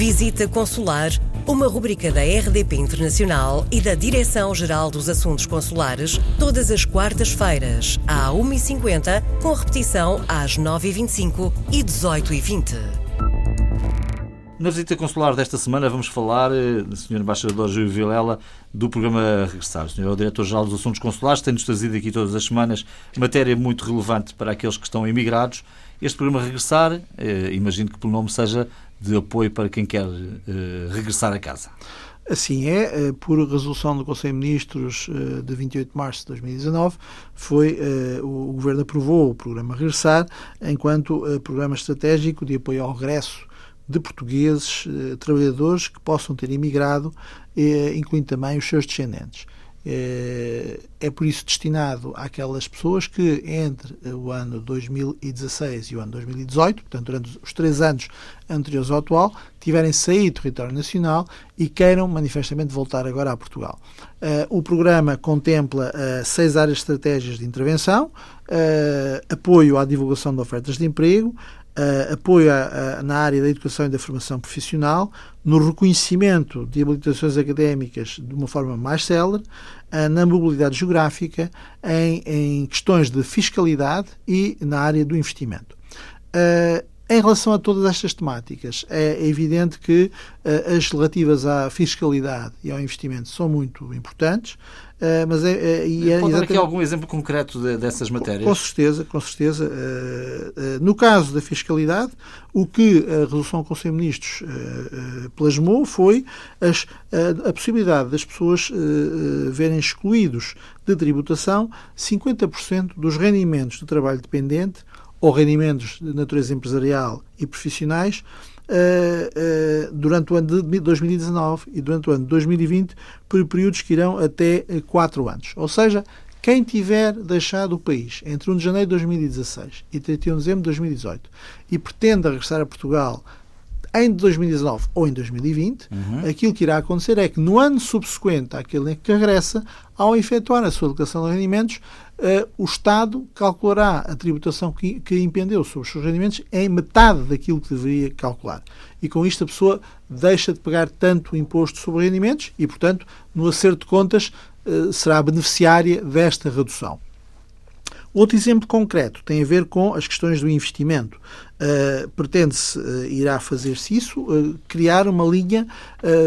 Visita Consular, uma rubrica da RDP Internacional e da Direção-Geral dos Assuntos Consulares, todas as quartas-feiras, à 1h50, com repetição às 9h25 e 18h20. Na visita consular desta semana vamos falar, eh, Sr. Embaixador Júlio Vilela, do programa Regressar. Sr. é o Diretor-Geral dos Assuntos Consulares, tem-nos trazido aqui todas as semanas matéria muito relevante para aqueles que estão emigrados. Este programa Regressar, eh, imagino que pelo nome seja de apoio para quem quer eh, regressar a casa. Assim é, eh, por resolução do Conselho de Ministros eh, de 28 de março de 2019, foi, o Governo aprovou o programa Regressar enquanto programa estratégico de apoio ao regresso de portugueses, trabalhadores que possam ter imigrado, incluindo também os seus descendentes. É, é por isso destinado àquelas pessoas que entre o ano 2016 e o ano 2018, portanto, durante os três anos anteriores ao atual, tiverem saído do território nacional e queiram manifestamente voltar agora a Portugal. Uh, o programa contempla uh, seis áreas de estratégias de intervenção, apoio à divulgação de ofertas de emprego, uh, apoio a, a, na área da educação e da formação profissional, no reconhecimento de habilitações académicas de uma forma mais célere, uh, na mobilidade geográfica, em, em, questões de fiscalidade e na área do investimento. Uh, em relação a todas estas temáticas, é evidente que uh, as relativas à fiscalidade e ao investimento são muito importantes. Uh, mas é, é, é Pode dar aqui algum exemplo concreto de, dessas matérias? Com certeza, com certeza. Uh, no caso da fiscalidade, o que a resolução do Conselho de Ministros plasmou foi as, a possibilidade das pessoas verem excluídos de tributação 50% dos rendimentos de trabalho dependente ou rendimentos de natureza empresarial e profissionais uh, uh, durante o ano de 2019 e durante o ano de 2020 por períodos que irão até 4 anos. Ou seja, quem tiver deixado o país entre 1 de janeiro de 2016 e 31 de dezembro de 2018 e pretenda regressar a Portugal em 2019 ou em 2020, uhum. aquilo que irá acontecer é que no ano subsequente àquele em que regressa, ao efetuar a sua declaração de rendimentos, uh, o Estado calculará a tributação que, que impendeu sobre os seus rendimentos em metade daquilo que deveria calcular. E com isto a pessoa deixa de pagar tanto imposto sobre rendimentos e, portanto, no acerto de contas, uh, será beneficiária desta redução. Outro exemplo concreto tem a ver com as questões do investimento. Uh, Pretende-se, uh, irá fazer-se isso, uh, criar uma linha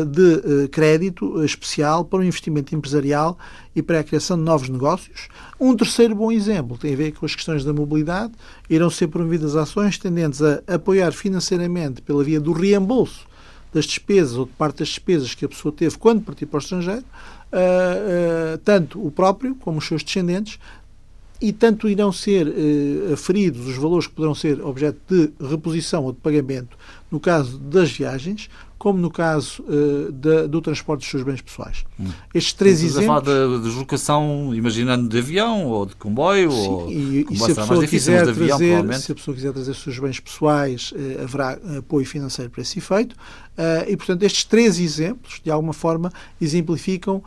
de crédito especial para o investimento empresarial e para a criação de novos negócios. Um terceiro bom exemplo tem a ver com as questões da mobilidade. Irão ser promovidas ações tendentes a apoiar financeiramente pela via do reembolso das despesas ou de parte das despesas que a pessoa teve quando partiu para o estrangeiro, tanto o próprio como os seus descendentes, e tanto irão ser eh, aferidos os valores que poderão ser objeto de reposição ou de pagamento no caso das viagens, como no caso uh, da, do transporte dos seus bens pessoais. Hum. Estes três Estamos exemplos. a falar de deslocação, imaginando de avião ou de comboio? Sim, ou... e, e se, a pessoa difícil, quiser avião, trazer, se a pessoa quiser trazer os seus bens pessoais, uh, haverá apoio financeiro para esse efeito. Uh, e, portanto, estes três exemplos, de alguma forma, exemplificam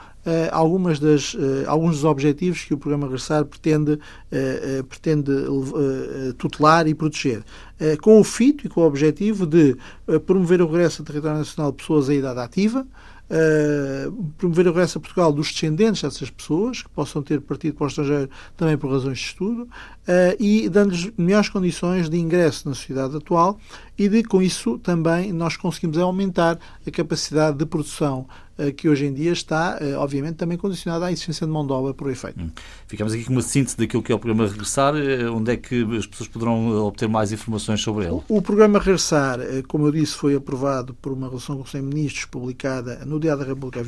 algumas das, uh, alguns dos objetivos que o programa Regressar pretende, pretende tutelar e proteger. com o fito e com o objetivo de promover o regresso ao território nacional de pessoas em idade ativa, Uh, promover o regresso a Portugal dos descendentes dessas pessoas, que possam ter partido para o estrangeiro também por razões de estudo, uh, e dando-lhes melhores condições de ingresso na sociedade atual e de, com isso, também nós conseguimos aumentar a capacidade de produção que hoje em dia está, obviamente, também condicionada à existência de mão de obra por efeito. Hum. Ficamos aqui com uma síntese daquilo que é o programa Regressar. Onde é que as pessoas poderão obter mais informações sobre ele? O, programa Regressar, como eu disse, foi aprovado por uma resolução do Conselho de Ministros publicada no Diário da República,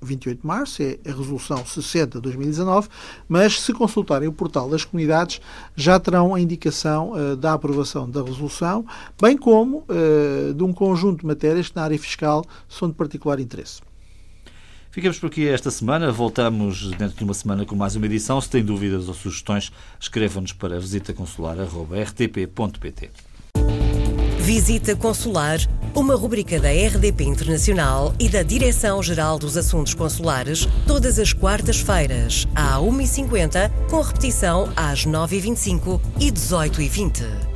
28 de março, é a resolução 60 de 2019, mas se consultarem o portal das comunidades já terão a indicação da aprovação da resolução, bem como de um conjunto de matérias que na área fiscal são de particular interesse. Ficamos por aqui esta semana. Voltamos dentro de uma semana com mais uma edição. Se tem dúvidas ou sugestões, escrevam-nos para visitaconsular.rtp.pt. Visita Consular, uma rubrica da RDP Internacional e da Direção-Geral dos Assuntos Consulares, todas as quartas-feiras, à 1h50, com repetição às 9h25 e 18h20.